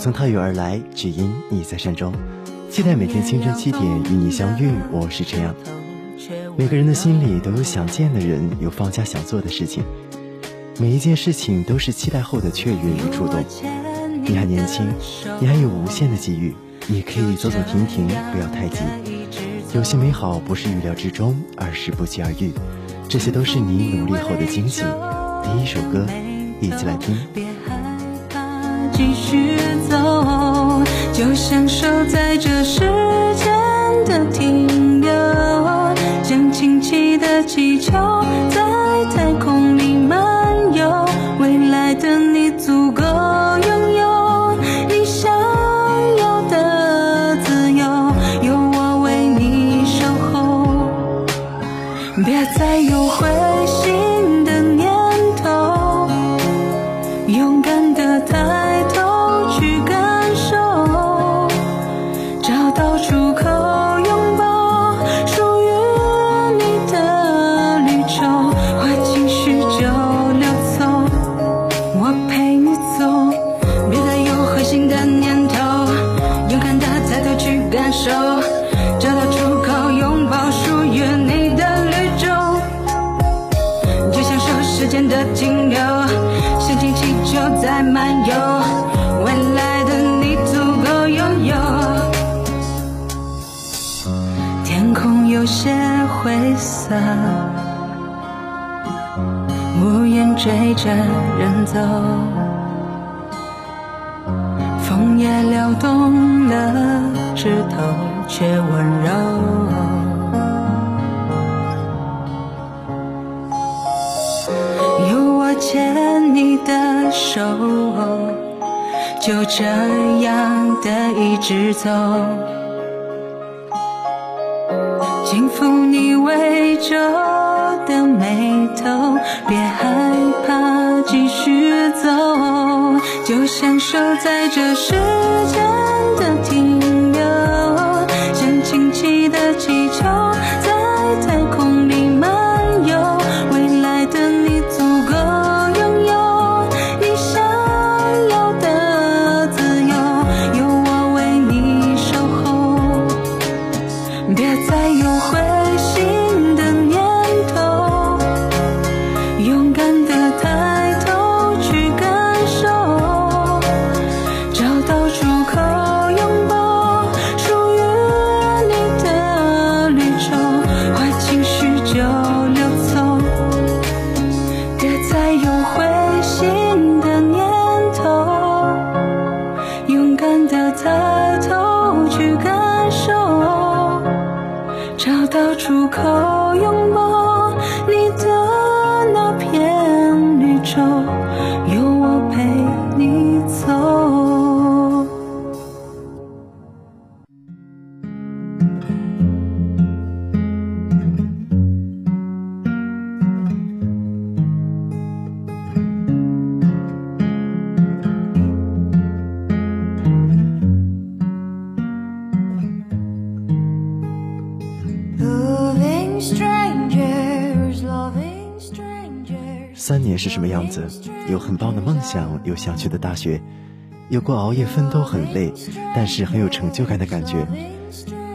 从太远而来，只因你在山中。期待每天清晨七点与你相遇。我是陈阳。每个人的心里都有想见的人，有放下想做的事情。每一件事情都是期待后的雀跃与触动。你还年轻，你还有无限的机遇，你可以走走停停，不要太急。有些美好不是预料之中，而是不期而遇。这些都是你努力后的惊喜。第一首歌，一起来听。继续走，就享受在这时间的停留，像轻气的气球灰色，乌云追着人走，风也撩动了枝头，却温柔。有我牵你的手，就这样的一直走，轻抚你微皱的眉头，别害怕，继续走，就享受在这世间是什么样子？有很棒的梦想，有想去的大学，有过熬夜奋斗很累，但是很有成就感的感觉。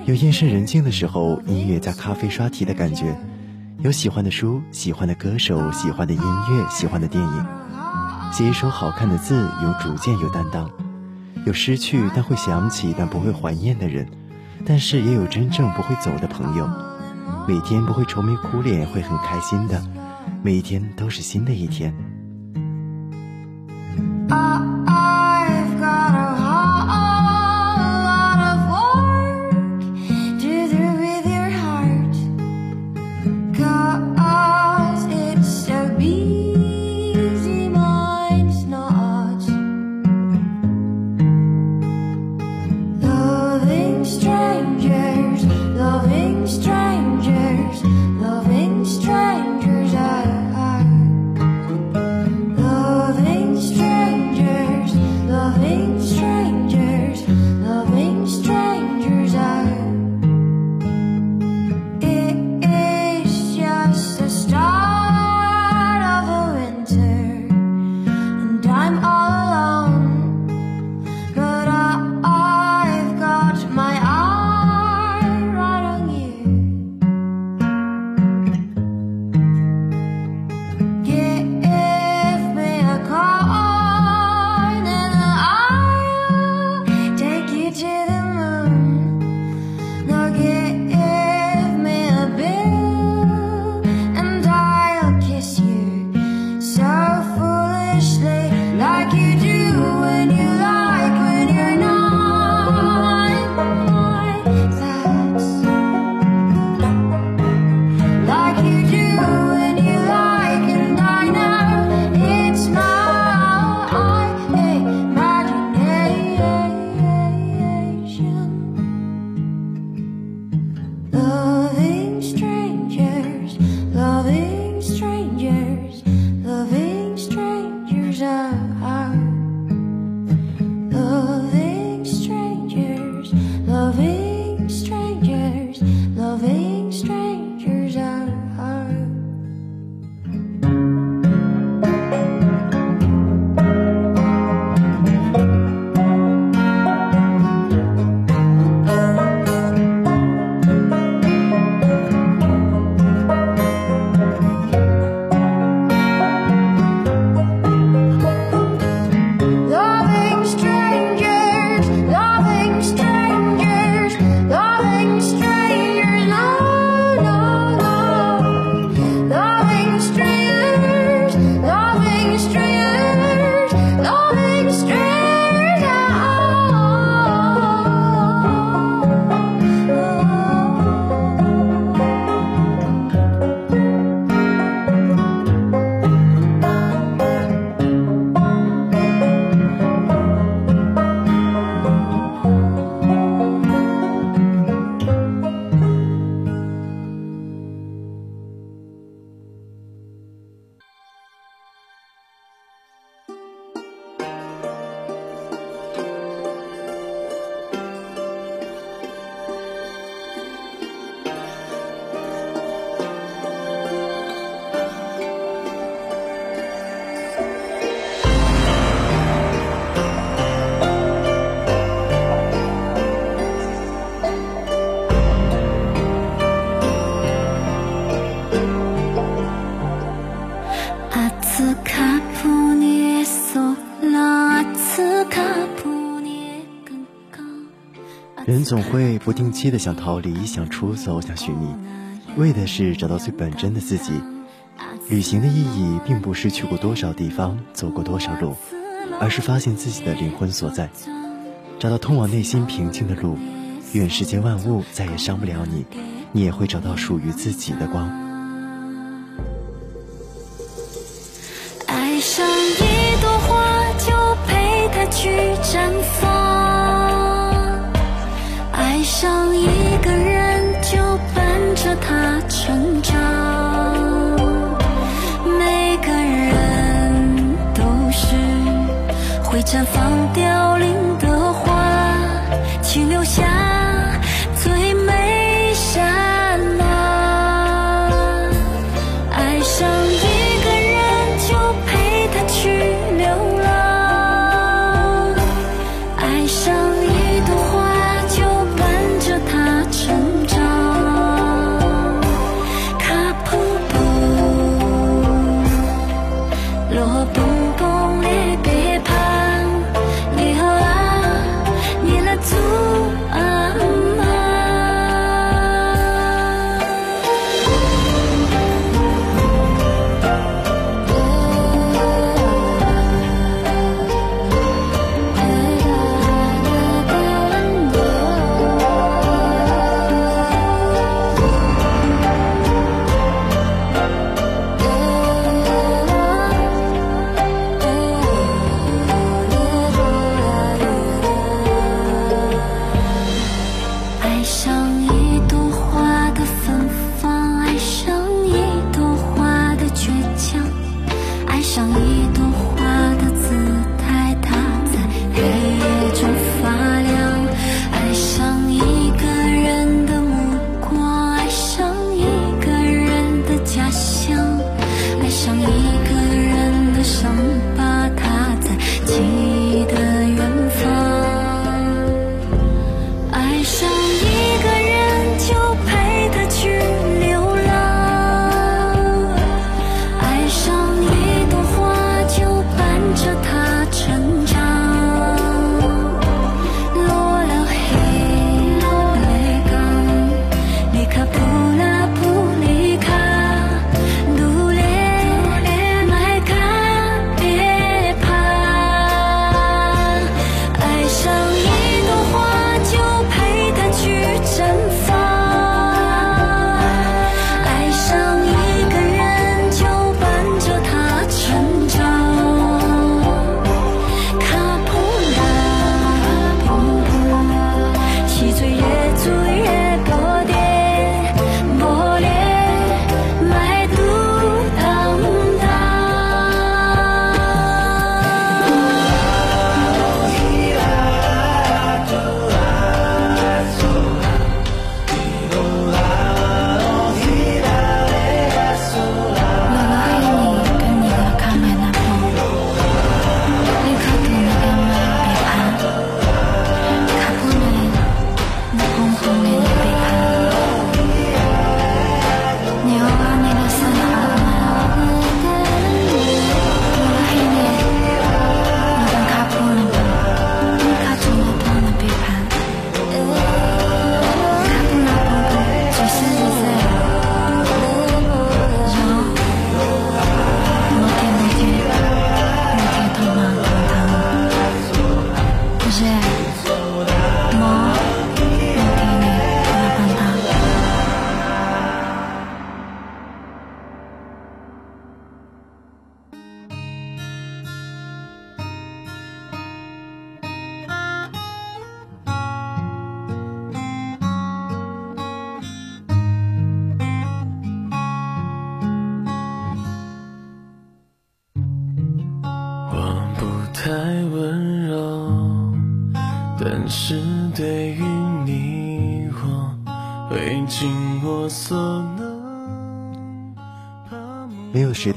有夜深人静的时候，音乐加咖啡刷题的感觉。有喜欢的书，喜欢的歌手，喜欢的音乐，喜欢的电影。写一首好看的字，有主见，有担当。有失去但会想起但不会怀念的人，但是也有真正不会走的朋友。每天不会愁眉苦脸，会很开心的。每一天都是新的一天。啊总会不定期的想逃离，想出走，想寻觅，为的是找到最本真的自己。旅行的意义，并不是去过多少地方，走过多少路，而是发现自己的灵魂所在，找到通往内心平静的路。愿世间万物再也伤不了你，你也会找到属于自己的光。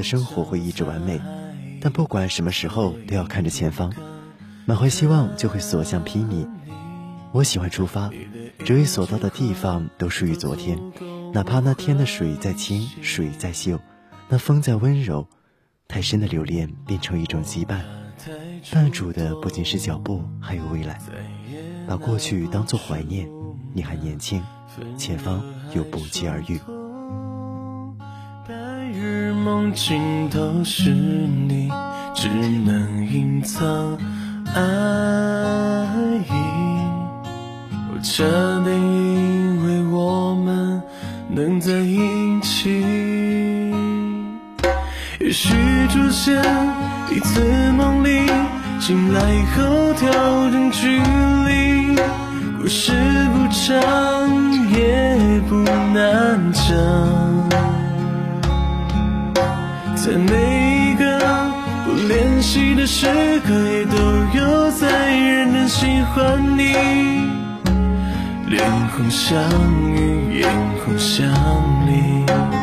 生活会一直完美，但不管什么时候都要看着前方，满怀希望就会所向披靡。我喜欢出发，只为所到的地方都属于昨天，哪怕那天的水再清，水再秀，那风再温柔，太深的留恋变成一种羁绊。绊住的不仅是脚步，还有未来。把过去当作怀念，你还年轻，前方又不期而遇。梦境都是你，只能隐藏爱意。我差点以为我们能在一起，也许出现一次梦里，醒来后调整距离。故事不长，也不难讲。在每一个不联系的时刻，也都有在认真喜欢你。脸红相遇，眼红相离。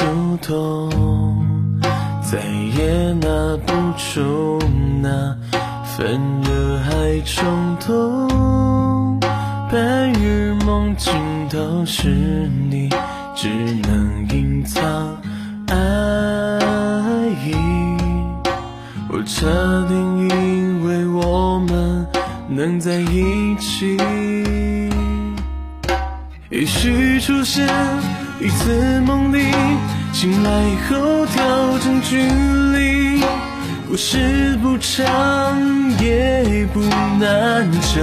太主动。再也拿不出那份热爱冲动，白日梦境都是你，只能隐藏爱意。我差点以为我们能在一起，也许出现一次梦里。醒来后调整距离，故事不长也不难讲。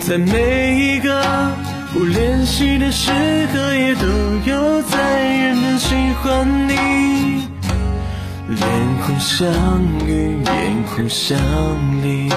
在每一个不联系的时刻，也都有在认真喜欢你。脸孔相遇，眼孔相离。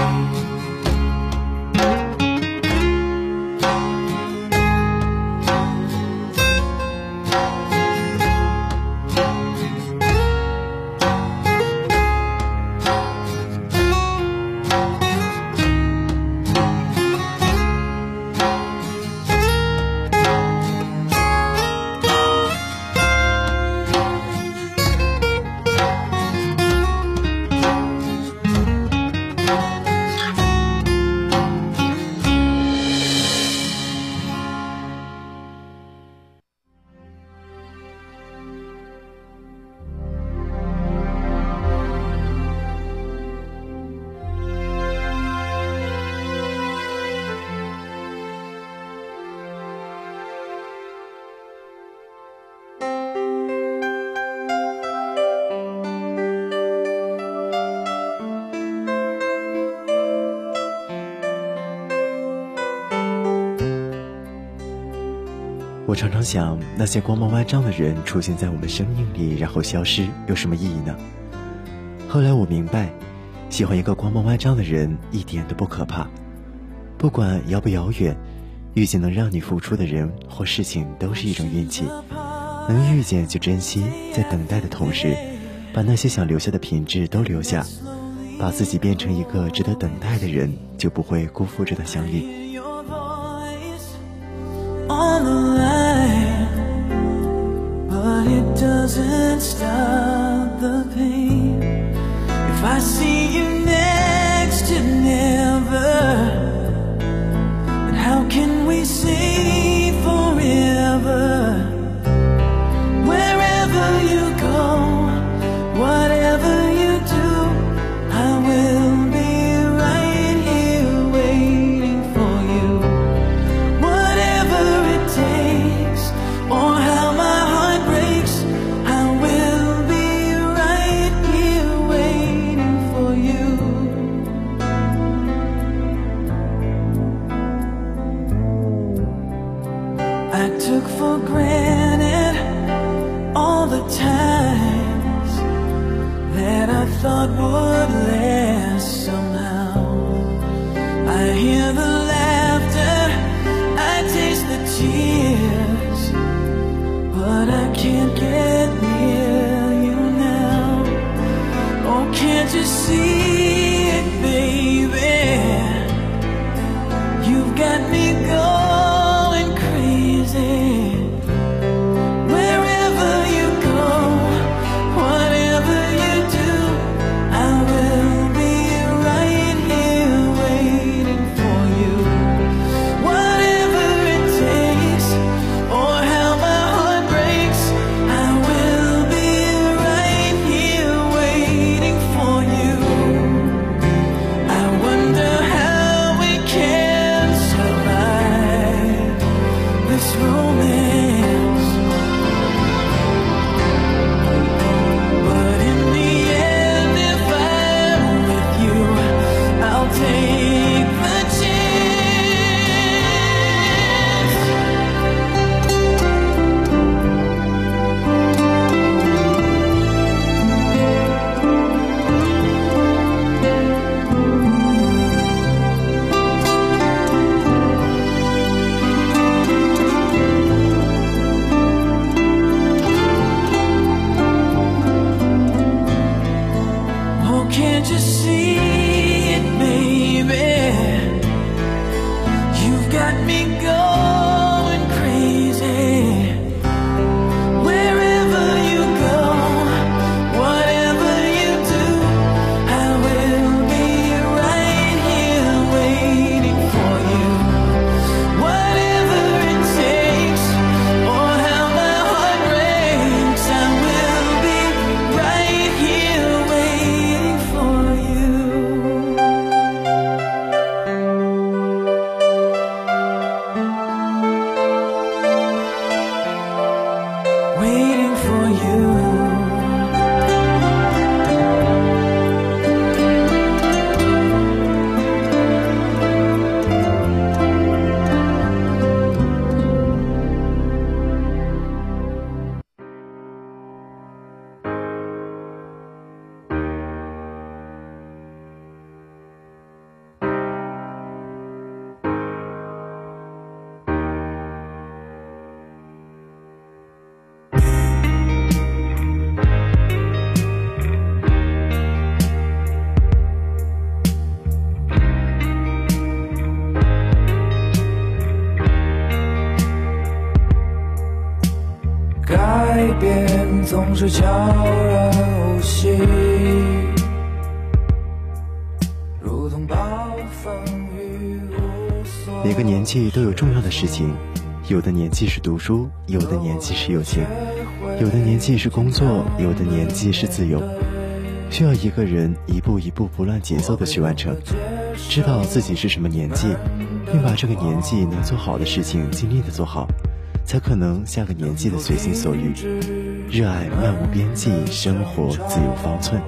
我常常想，那些光芒万丈的人出现在我们生命里，然后消失，有什么意义呢？后来我明白，喜欢一个光芒万丈的人一点都不可怕，不管遥不遥远，遇见能让你付出的人或事情都是一种运气。能遇见就珍惜，在等待的同时，把那些想留下的品质都留下，把自己变成一个值得等待的人，就不会辜负这段相遇。总是悄然无息，如同暴风雨无所。每个年纪都有重要的事情，有的年纪是读书，有的年纪是友情，有的年纪是工作，有的年纪是自由。需要一个人一步一步不乱节奏的去完成，知道自己是什么年纪，并把这个年纪能做好的事情尽力的做好，才可能下个年纪的随心所欲，热爱漫无边际，生活自有方寸。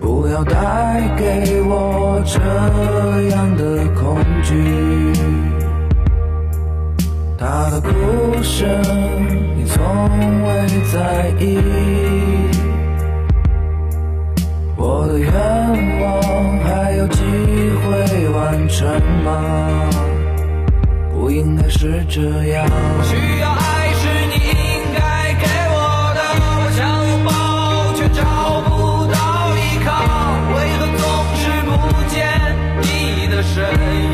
不要带给我这样的恐惧，他的哭声你从未在意。我的愿望还有机会完成吗？不应该是这样。你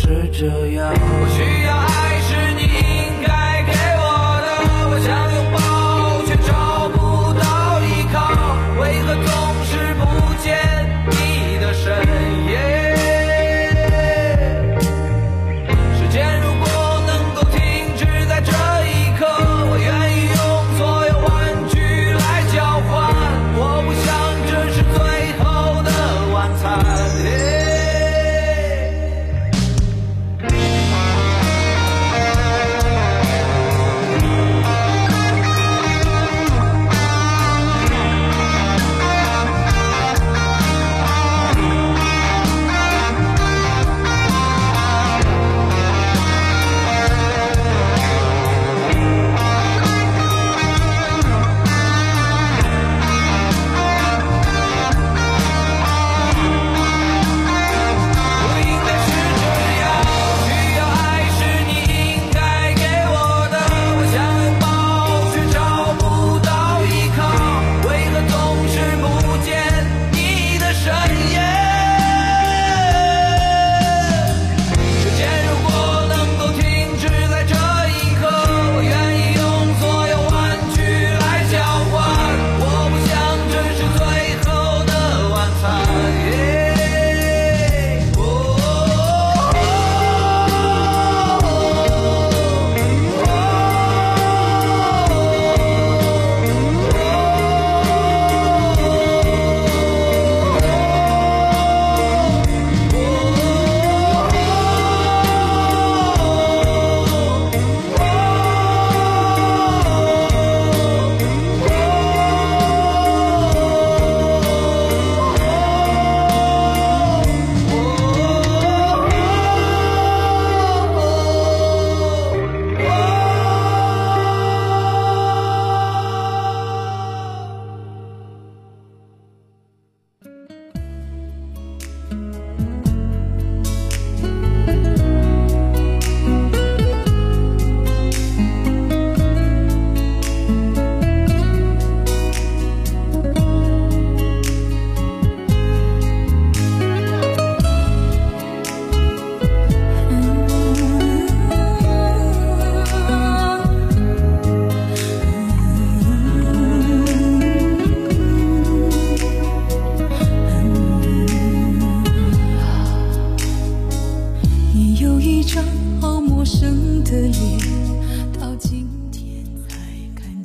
是这样。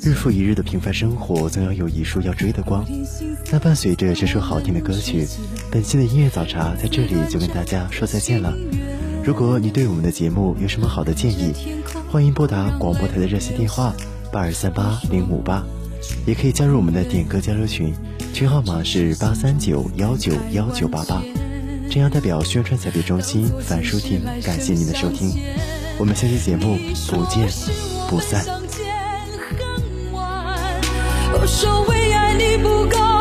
日复一日的平凡生活，总要有一束要追的光。那伴随着这首好听的歌曲，本期的音乐早茶在这里就跟大家说再见了。如果你对我们的节目有什么好的建议，欢迎拨打广播台的热线电话八二三八零五八，也可以加入我们的点歌交流群，群号码是八三九幺九幺九八八。这样代表宣传采编中心樊淑婷，感谢您的收听，我们下期节目不见不散。我说为爱你不够。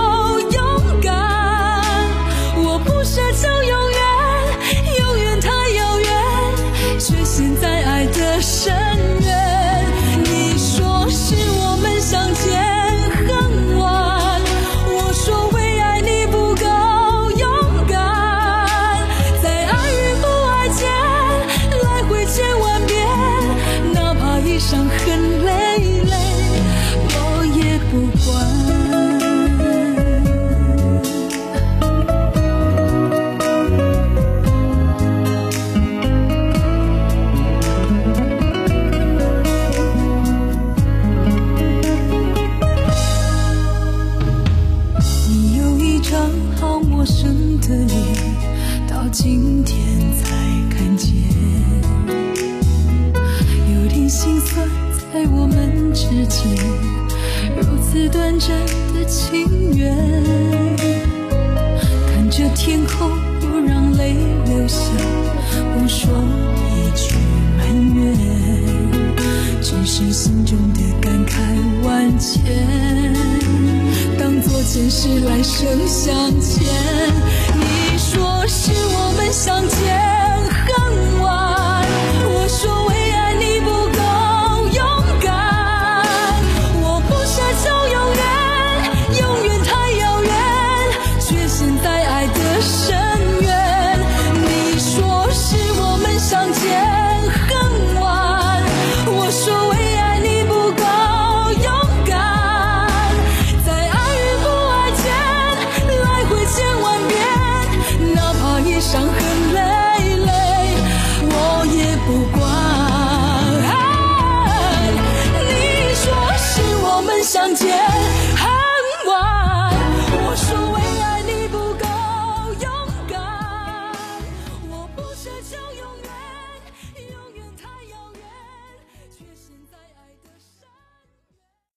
前。你说是我们相见